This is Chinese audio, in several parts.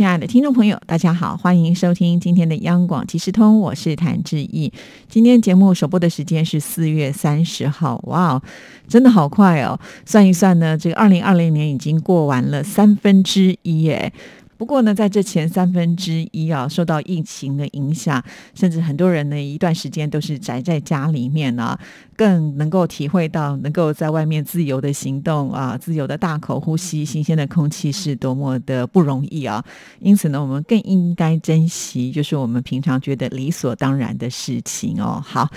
亲爱的听众朋友，大家好，欢迎收听今天的央广即时通，我是谭志毅。今天节目首播的时间是四月三十号，哇，真的好快哦！算一算呢，这个二零二零年已经过完了三分之一耶。不过呢，在这前三分之一啊，受到疫情的影响，甚至很多人呢一段时间都是宅在家里面啊，更能够体会到能够在外面自由的行动啊，自由的大口呼吸新鲜的空气是多么的不容易啊！因此呢，我们更应该珍惜，就是我们平常觉得理所当然的事情哦。好。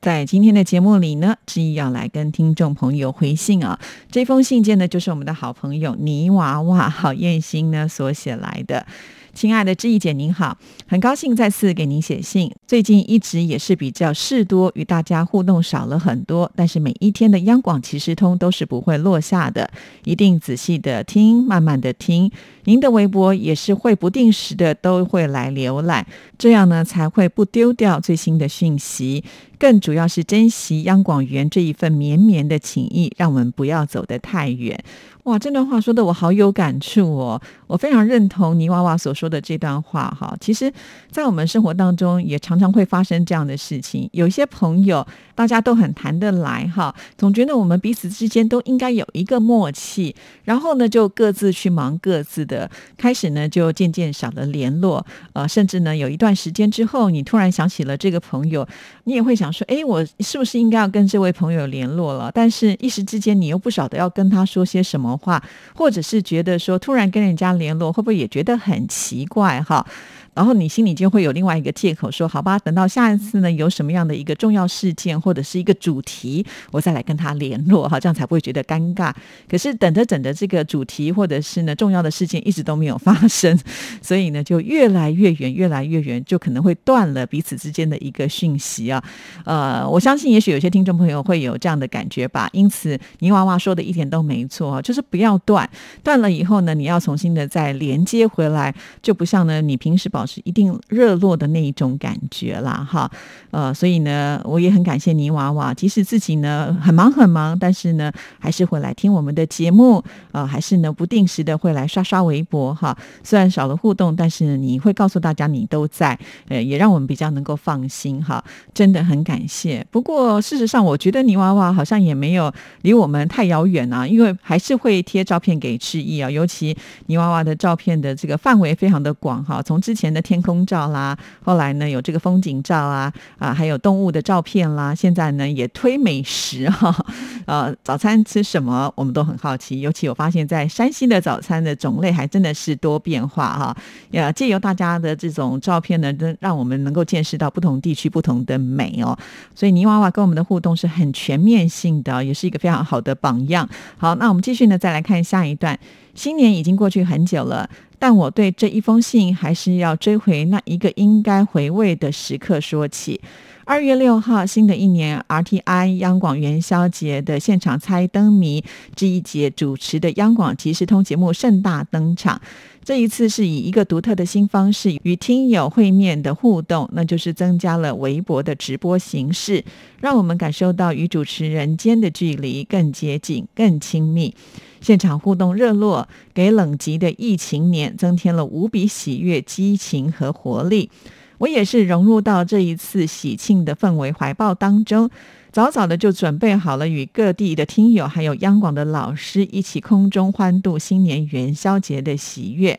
在今天的节目里呢，志毅要来跟听众朋友回信啊。这封信件呢，就是我们的好朋友泥娃娃郝燕心呢所写来的。亲爱的志毅姐，您好，很高兴再次给您写信。最近一直也是比较事多，与大家互动少了很多，但是每一天的央广骑士通都是不会落下的，一定仔细的听，慢慢的听。您的微博也是会不定时的都会来浏览，这样呢才会不丢掉最新的讯息。更主要是珍惜央广员这一份绵绵的情谊，让我们不要走得太远。哇，这段话说的我好有感触哦，我非常认同泥娃娃所说的这段话哈。其实，在我们生活当中也常常会发生这样的事情，有一些朋友大家都很谈得来哈，总觉得我们彼此之间都应该有一个默契，然后呢就各自去忙各自的，开始呢就渐渐少了联络，呃，甚至呢有一段时间之后，你突然想起了这个朋友，你也会想。说哎，我是不是应该要跟这位朋友联络了？但是一时之间你又不晓得要跟他说些什么话，或者是觉得说突然跟人家联络，会不会也觉得很奇怪哈？然后你心里就会有另外一个借口，说好吧，等到下一次呢，有什么样的一个重要事件或者是一个主题，我再来跟他联络哈，这样才不会觉得尴尬。可是等着等着，这个主题或者是呢重要的事件一直都没有发生，所以呢就越来越远，越来越远，就可能会断了彼此之间的一个讯息啊。呃，我相信也许有些听众朋友会有这样的感觉吧。因此，泥娃娃说的一点都没错，就是不要断，断了以后呢，你要重新的再连接回来，就不像呢你平时保。是一定热络的那一种感觉啦，哈，呃，所以呢，我也很感谢泥娃娃，即使自己呢很忙很忙，但是呢，还是会来听我们的节目，呃，还是呢不定时的会来刷刷微博，哈，虽然少了互动，但是呢你会告诉大家你都在，呃，也让我们比较能够放心，哈，真的很感谢。不过事实上，我觉得泥娃娃好像也没有离我们太遥远啊，因为还是会贴照片给志毅啊，尤其泥娃娃的照片的这个范围非常的广，哈，从之前。的天空照啦，后来呢有这个风景照啊啊，还有动物的照片啦，现在呢也推美食哈，呃，早餐吃什么我们都很好奇，尤其我发现，在山西的早餐的种类还真的是多变化哈，呀，借由大家的这种照片呢，让我们能够见识到不同地区不同的美哦，所以泥娃娃跟我们的互动是很全面性的，也是一个非常好的榜样。好，那我们继续呢，再来看下一段。新年已经过去很久了，但我对这一封信还是要追回那一个应该回味的时刻说起。二月六号，新的一年，RTI 央广元宵节的现场猜灯谜这一节主持的央广即时通节目盛大登场。这一次是以一个独特的新方式与听友会面的互动，那就是增加了微博的直播形式，让我们感受到与主持人间的距离更接近、更亲密。现场互动热络，给冷极的疫情年增添了无比喜悦、激情和活力。我也是融入到这一次喜庆的氛围怀抱当中，早早的就准备好了与各地的听友还有央广的老师一起空中欢度新年元宵节的喜悦。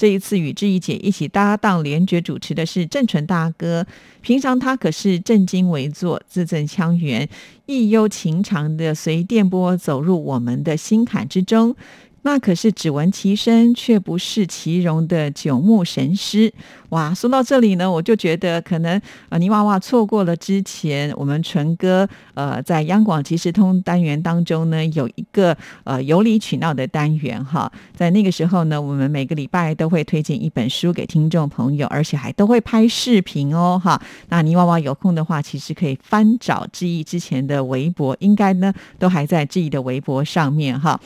这一次与志毅姐一起搭档联觉主持的是郑淳大哥，平常他可是正襟危坐、字正腔圆、意悠情长的随电波走入我们的心坎之中。那可是只闻其声却不视其容的九牧神师哇！说到这里呢，我就觉得可能呃泥娃娃错过了之前我们纯哥呃在央广即时通单元当中呢有一个呃有理取闹的单元哈，在那个时候呢，我们每个礼拜都会推荐一本书给听众朋友，而且还都会拍视频哦哈。那泥娃娃有空的话，其实可以翻找志毅之前的微博，应该呢都还在志毅的微博上面哈。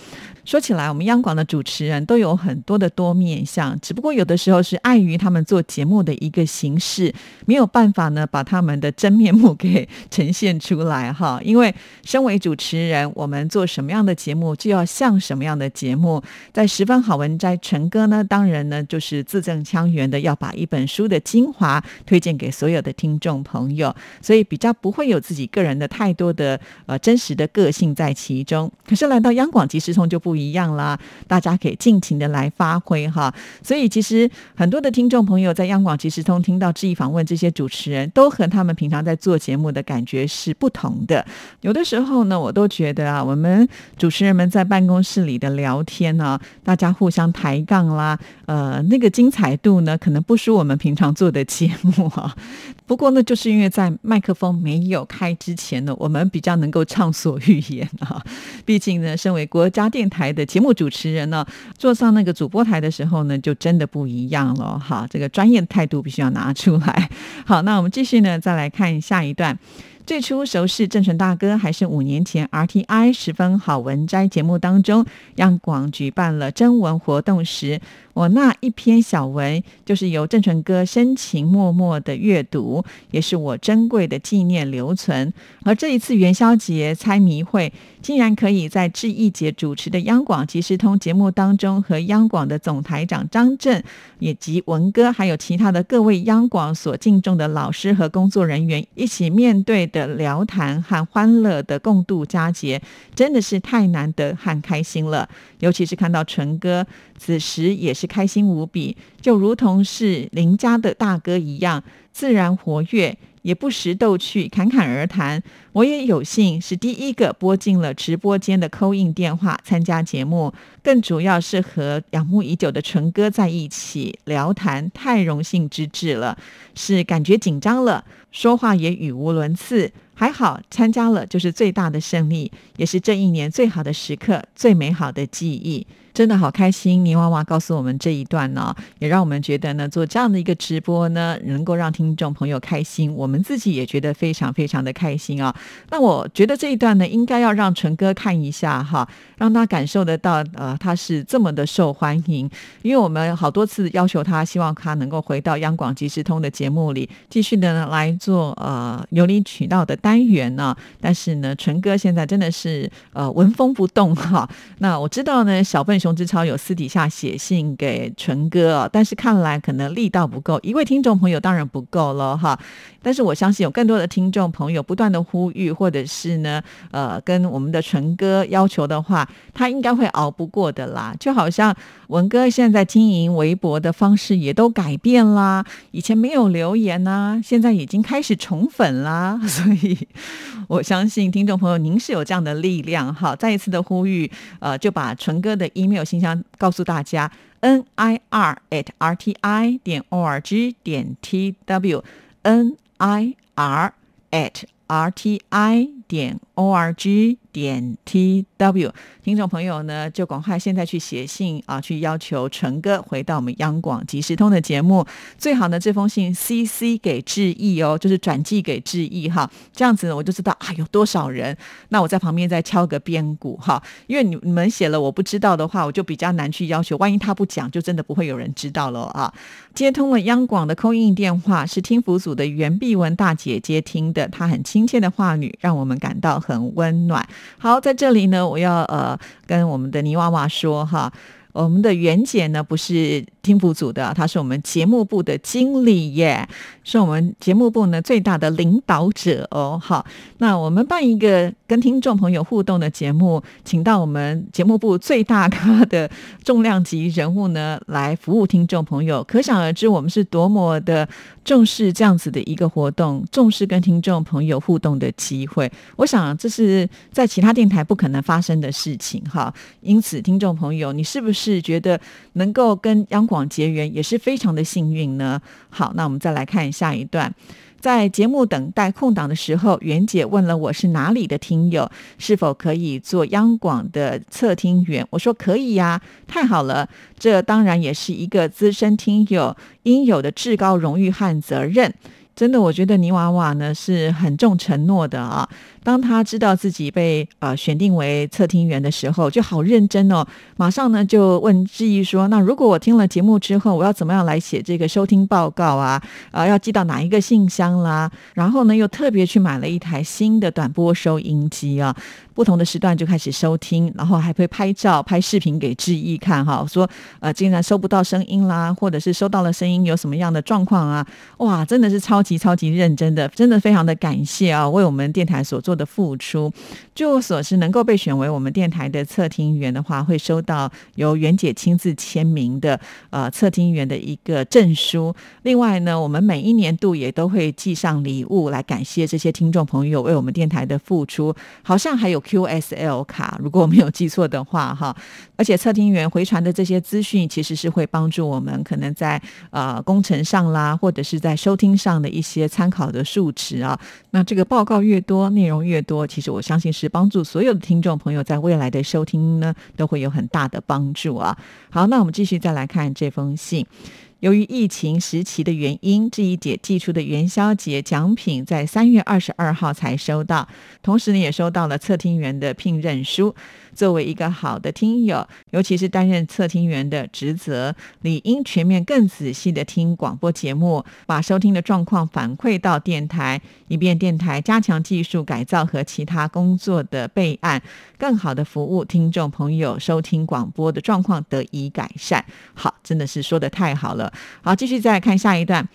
说起来，我们。央广的主持人都有很多的多面相，只不过有的时候是碍于他们做节目的一个形式，没有办法呢把他们的真面目给呈现出来哈。因为身为主持人，我们做什么样的节目就要像什么样的节目。在十分好文摘，陈哥呢，当然呢就是字正腔圆的要把一本书的精华推荐给所有的听众朋友，所以比较不会有自己个人的太多的呃真实的个性在其中。可是来到央广即时通就不一样啦，大家可以尽情的来发挥哈。所以其实很多的听众朋友在央广即时通听到质疑访问这些主持人都和他们平常在做节目的感觉是不同的。有的时候呢，我都觉得啊，我们主持人们在办公室里的聊天呢，大家互相抬杠啦，呃，那个精彩度呢，可能不输我们平常做的节目啊。不过呢，就是因为在麦克风没有开之前呢，我们比较能够畅所欲言啊。毕竟呢，身为国家电台的节目主持人呢，坐上那个主播台的时候呢，就真的不一样了哈。这个专业态度必须要拿出来。好，那我们继续呢，再来看下一段。最初熟识郑纯大哥，还是五年前 RTI 十分好文摘节目当中，央广举办了征文活动时。我那一篇小文，就是由郑纯哥深情默默的阅读，也是我珍贵的纪念留存。而这一次元宵节猜谜会，竟然可以在志毅节主持的央广即时通节目当中，和央广的总台长张震，以及文哥，还有其他的各位央广所敬重的老师和工作人员一起面对的聊谈和欢乐的共度佳节，真的是太难得和开心了。尤其是看到纯哥此时也是。开心无比，就如同是邻家的大哥一样，自然活跃，也不时逗趣，侃侃而谈。我也有幸是第一个拨进了直播间的扣印电话参加节目，更主要是和仰慕已久的纯哥在一起聊谈，太荣幸之至了，是感觉紧张了，说话也语无伦次。还好参加了，就是最大的胜利，也是这一年最好的时刻，最美好的记忆。真的好开心，泥娃娃告诉我们这一段呢，也让我们觉得呢，做这样的一个直播呢，能够让听众朋友开心，我们自己也觉得非常非常的开心啊。那我觉得这一段呢，应该要让纯哥看一下哈，让他感受得到，呃，他是这么的受欢迎。因为我们好多次要求他，希望他能够回到央广即时通的节目里，继续的来做呃有理取闹的单元呢。但是呢，纯哥现在真的是呃纹风不动哈。那我知道呢，小笨。熊之超有私底下写信给纯哥，但是看来可能力道不够。一位听众朋友当然不够了哈，但是我相信有更多的听众朋友不断的呼吁，或者是呢，呃，跟我们的纯哥要求的话，他应该会熬不过的啦。就好像文哥现在经营微博的方式也都改变啦，以前没有留言呐，现在已经开始宠粉啦，所以我相信听众朋友您是有这样的力量哈。再一次的呼吁，呃，就把纯哥的 email。有信箱告诉大家，n i r at r t i 点 o r g 点 t w，n i r at r t i 点 o r g 点 t w，听众朋友呢，就赶快现在去写信啊，去要求陈哥回到我们央广即时通的节目。最好呢，这封信 C C 给致意哦，就是转寄给致意哈。这样子呢，我就知道啊，有多少人。那我在旁边再敲个边鼓哈，因为你你们写了我不知道的话，我就比较难去要求。万一他不讲，就真的不会有人知道了啊。接通了央广的扣印电话，是听福组的袁碧文大姐接听的，她很亲切的话语，让我们感到很温暖。好，在这里呢，我要呃跟我们的泥娃娃说哈，我们的袁姐呢不是听福组的，她是我们节目部的经理耶。是我们节目部呢最大的领导者哦，好，那我们办一个跟听众朋友互动的节目，请到我们节目部最大咖的重量级人物呢来服务听众朋友，可想而知我们是多么的重视这样子的一个活动，重视跟听众朋友互动的机会。我想这是在其他电台不可能发生的事情哈，因此听众朋友，你是不是是觉得能够跟央广结缘也是非常的幸运呢？好，那我们再来看。下一段，在节目等待空档的时候，袁姐问了我是哪里的听友，是否可以做央广的测听员？我说可以呀，太好了，这当然也是一个资深听友应有的至高荣誉和责任。真的，我觉得泥娃娃呢是很重承诺的啊。当他知道自己被呃选定为测听员的时候，就好认真哦，马上呢就问志毅说：“那如果我听了节目之后，我要怎么样来写这个收听报告啊？啊，要寄到哪一个信箱啦？然后呢，又特别去买了一台新的短波收音机啊。”不同的时段就开始收听，然后还会拍照、拍视频给志毅看哈，说呃，竟然收不到声音啦，或者是收到了声音有什么样的状况啊？哇，真的是超级超级认真的，真的非常的感谢啊，为我们电台所做的付出。据我所知，能够被选为我们电台的测听员的话，会收到由袁姐亲自签名的呃测听员的一个证书。另外呢，我们每一年度也都会寄上礼物来感谢这些听众朋友为我们电台的付出，好像还有。QSL 卡，如果我没有记错的话，哈，而且测听员回传的这些资讯，其实是会帮助我们可能在呃工程上啦，或者是在收听上的一些参考的数值啊。那这个报告越多，内容越多，其实我相信是帮助所有的听众朋友在未来的收听呢，都会有很大的帮助啊。好，那我们继续再来看这封信。由于疫情时期的原因，这一节寄出的元宵节奖品在三月二十二号才收到，同时呢也收到了测听员的聘任书。作为一个好的听友，尤其是担任测听员的职责，理应全面、更仔细的听广播节目，把收听的状况反馈到电台，以便电台加强技术改造和其他工作的备案，更好的服务听众朋友收听广播的状况得以改善。好，真的是说的太好了。好，继续再看下一段。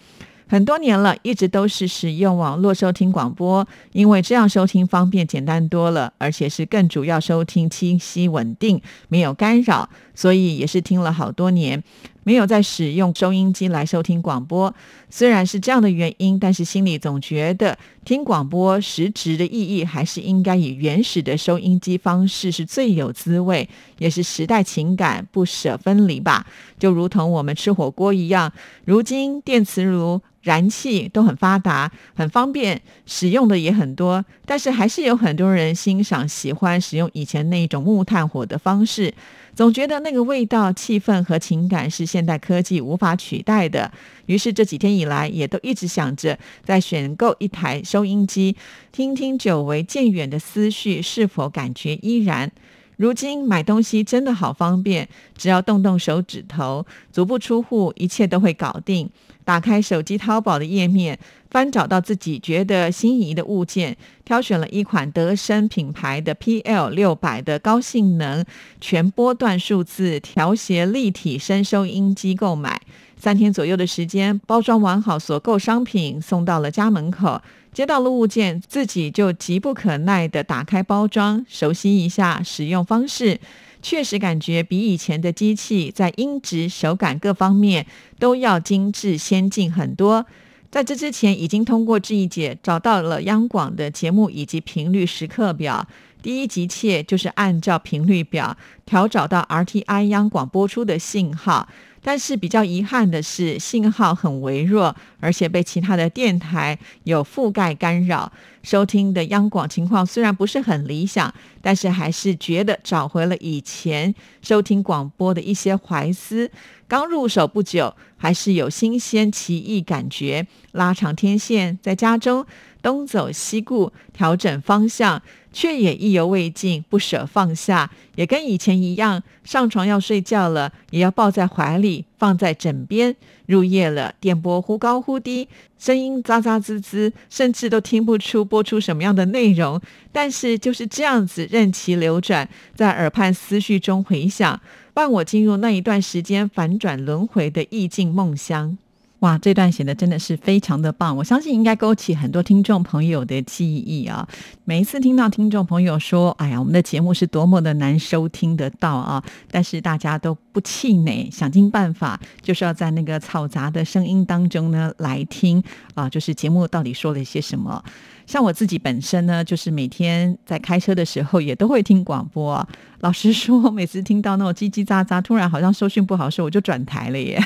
很多年了，一直都是使用网络收听广播，因为这样收听方便简单多了，而且是更主要收听清晰稳定，没有干扰，所以也是听了好多年。没有在使用收音机来收听广播，虽然是这样的原因，但是心里总觉得听广播实质的意义还是应该以原始的收音机方式是最有滋味，也是时代情感不舍分离吧。就如同我们吃火锅一样，如今电磁炉。燃气都很发达，很方便，使用的也很多，但是还是有很多人欣赏、喜欢使用以前那一种木炭火的方式，总觉得那个味道、气氛和情感是现代科技无法取代的。于是这几天以来，也都一直想着在选购一台收音机，听听久违渐远的思绪是否感觉依然。如今买东西真的好方便，只要动动手指头，足不出户，一切都会搞定。打开手机淘宝的页面，翻找到自己觉得心仪的物件，挑选了一款德生品牌的 PL 六百的高性能全波段数字调谐立体声收音机购买。三天左右的时间，包装完好所购商品，送到了家门口。接到了物件，自己就急不可耐地打开包装，熟悉一下使用方式，确实感觉比以前的机器在音质、手感各方面都要精致先进很多。在这之前，已经通过志毅姐找到了央广的节目以及频率时刻表，第一急切就是按照频率表调找到 RTI 央广播出的信号。但是比较遗憾的是，信号很微弱，而且被其他的电台有覆盖干扰。收听的央广情况虽然不是很理想，但是还是觉得找回了以前收听广播的一些怀思。刚入手不久，还是有新鲜奇异感觉。拉长天线，在家中东走西顾，调整方向。却也意犹未尽，不舍放下，也跟以前一样，上床要睡觉了，也要抱在怀里，放在枕边。入夜了，电波忽高忽低，声音喳喳滋滋，甚至都听不出播出什么样的内容。但是就是这样子，任其流转，在耳畔思绪中回响，伴我进入那一段时间反转轮回的意境梦乡。哇，这段写的真的是非常的棒，我相信应该勾起很多听众朋友的记忆啊。每一次听到听众朋友说：“哎呀，我们的节目是多么的难收听得到啊！”但是大家都不气馁，想尽办法，就是要在那个嘈杂的声音当中呢来听啊，就是节目到底说了一些什么。像我自己本身呢，就是每天在开车的时候也都会听广播。老实说，每次听到那种叽叽喳喳，突然好像收讯不好时，我就转台了耶。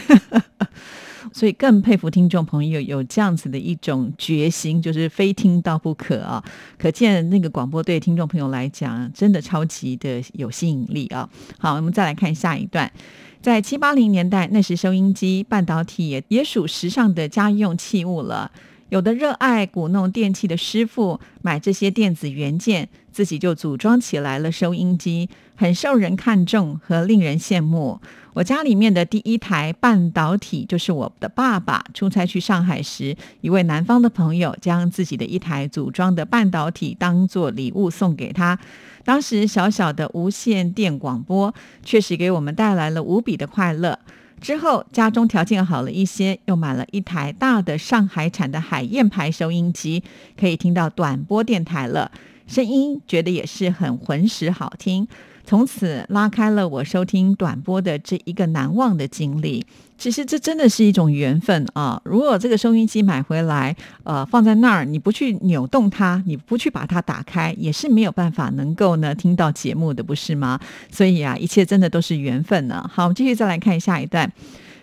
所以更佩服听众朋友有这样子的一种决心，就是非听到不可啊！可见那个广播对听众朋友来讲，真的超级的有吸引力啊！好，我们再来看下一段，在七八零年代，那时收音机、半导体也也属时尚的家用器物了。有的热爱鼓弄电器的师傅买这些电子元件，自己就组装起来了收音机，很受人看重和令人羡慕。我家里面的第一台半导体，就是我的爸爸出差去上海时，一位南方的朋友将自己的一台组装的半导体当做礼物送给他。当时小小的无线电广播，确实给我们带来了无比的快乐。之后家中条件好了一些，又买了一台大的上海产的海燕牌收音机，可以听到短波电台了，声音觉得也是很浑实好听。从此拉开了我收听短播的这一个难忘的经历。其实这真的是一种缘分啊！如果这个收音机买回来，呃，放在那儿，你不去扭动它，你不去把它打开，也是没有办法能够呢听到节目的，不是吗？所以啊，一切真的都是缘分呢。好，我们继续再来看下一段。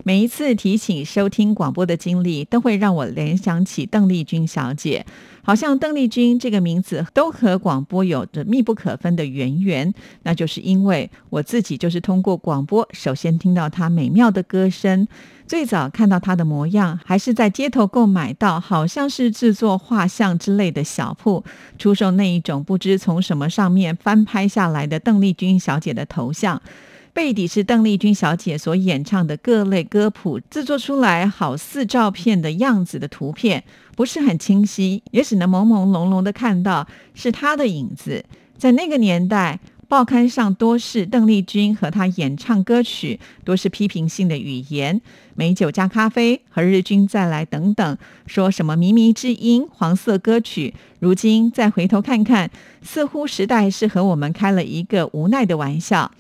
每一次提起收听广播的经历，都会让我联想起邓丽君小姐。好像邓丽君这个名字都和广播有着密不可分的渊源，那就是因为我自己就是通过广播首先听到她美妙的歌声，最早看到她的模样，还是在街头购买到好像是制作画像之类的小铺出售那一种不知从什么上面翻拍下来的邓丽君小姐的头像。背底是邓丽君小姐所演唱的各类歌谱制作出来，好似照片的样子的图片，不是很清晰，也只能朦朦胧胧的看到是她的影子。在那个年代，报刊上多是邓丽君和她演唱歌曲，多是批评性的语言，美酒加咖啡和日君再来等等，说什么靡靡之音、黄色歌曲。如今再回头看看，似乎时代是和我们开了一个无奈的玩笑。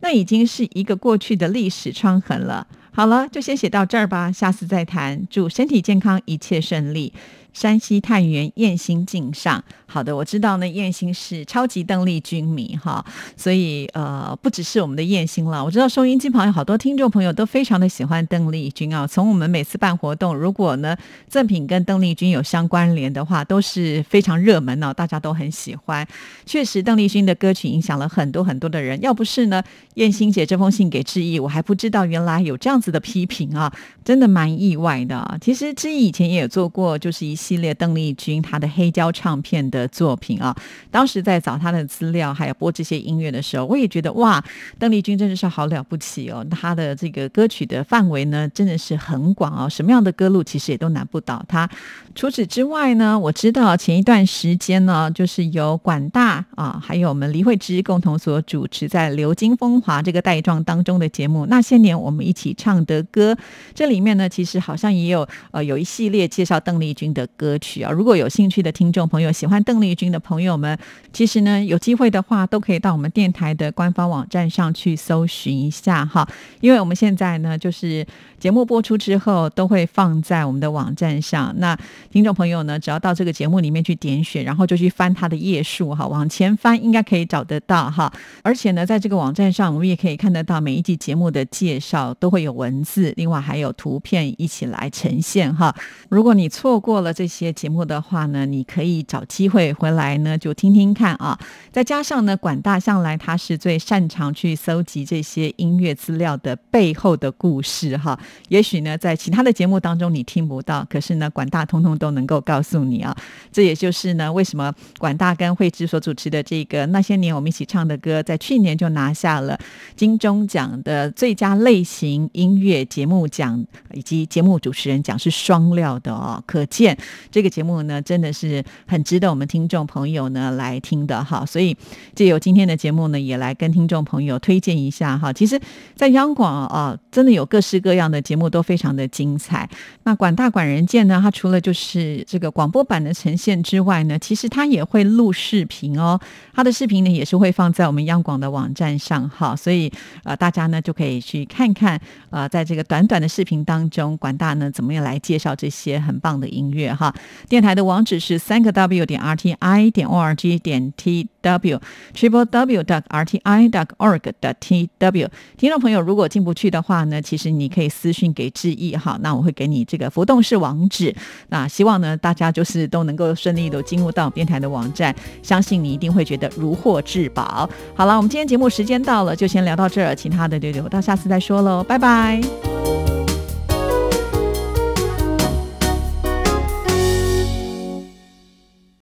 那已经是一个过去的历史创痕了。好了，就先写到这儿吧，下次再谈。祝身体健康，一切顺利。山西太原燕兴敬上，好的，我知道呢。燕兴是超级邓丽君迷哈，所以呃，不只是我们的燕兴了。我知道收音机旁有好多听众朋友都非常的喜欢邓丽君啊。从我们每次办活动，如果呢赠品跟邓丽君有相关联的话，都是非常热门哦，大家都很喜欢。确实，邓丽君的歌曲影响了很多很多的人。要不是呢，燕兴姐这封信给志毅，我还不知道原来有这样子的批评啊，真的蛮意外的。其实志毅以前也有做过，就是一。系列邓丽君她的黑胶唱片的作品啊，当时在找她的资料，还有播这些音乐的时候，我也觉得哇，邓丽君真的是好了不起哦！她的这个歌曲的范围呢，真的是很广哦，什么样的歌路其实也都难不倒她。除此之外呢，我知道前一段时间呢，就是由管大啊，还有我们黎慧芝共同所主持在《流金风华》这个带状当中的节目，那些年我们一起唱的歌，这里面呢，其实好像也有呃有一系列介绍邓丽君的。歌曲啊，如果有兴趣的听众朋友，喜欢邓丽君的朋友们，其实呢，有机会的话，都可以到我们电台的官方网站上去搜寻一下哈。因为我们现在呢，就是节目播出之后，都会放在我们的网站上。那听众朋友呢，只要到这个节目里面去点选，然后就去翻它的页数哈，往前翻应该可以找得到哈。而且呢，在这个网站上，我们也可以看得到每一集节目的介绍都会有文字，另外还有图片一起来呈现哈。如果你错过了这些节目的话呢，你可以找机会回来呢，就听听看啊。再加上呢，管大向来他是最擅长去搜集这些音乐资料的背后的故事哈。也许呢，在其他的节目当中你听不到，可是呢，管大通通都能够告诉你啊。这也就是呢，为什么管大跟慧芝所主持的这个那些年我们一起唱的歌，在去年就拿下了金钟奖的最佳类型音乐节目奖以及节目主持人奖，是双料的哦。可见。这个节目呢，真的是很值得我们听众朋友呢来听的哈。所以借由今天的节目呢，也来跟听众朋友推荐一下哈。其实，在央广啊，真的有各式各样的节目，都非常的精彩。那管大管人见呢，它除了就是这个广播版的呈现之外呢，其实它也会录视频哦。它的视频呢，也是会放在我们央广的网站上哈。所以呃，大家呢就可以去看看呃，在这个短短的视频当中，管大呢怎么样来介绍这些很棒的音乐哈。电台的网址是三个 w 点 r t i 点 o r g 点 t w triple w dot r t i dot org dot t w。听众朋友，如果进不去的话呢，其实你可以私信给志毅哈，那我会给你这个浮动式网址。那希望呢，大家就是都能够顺利的进入到电台的网站，相信你一定会觉得如获至宝。好了，我们今天节目时间到了，就先聊到这儿，其他的就留到下次再说喽，拜拜。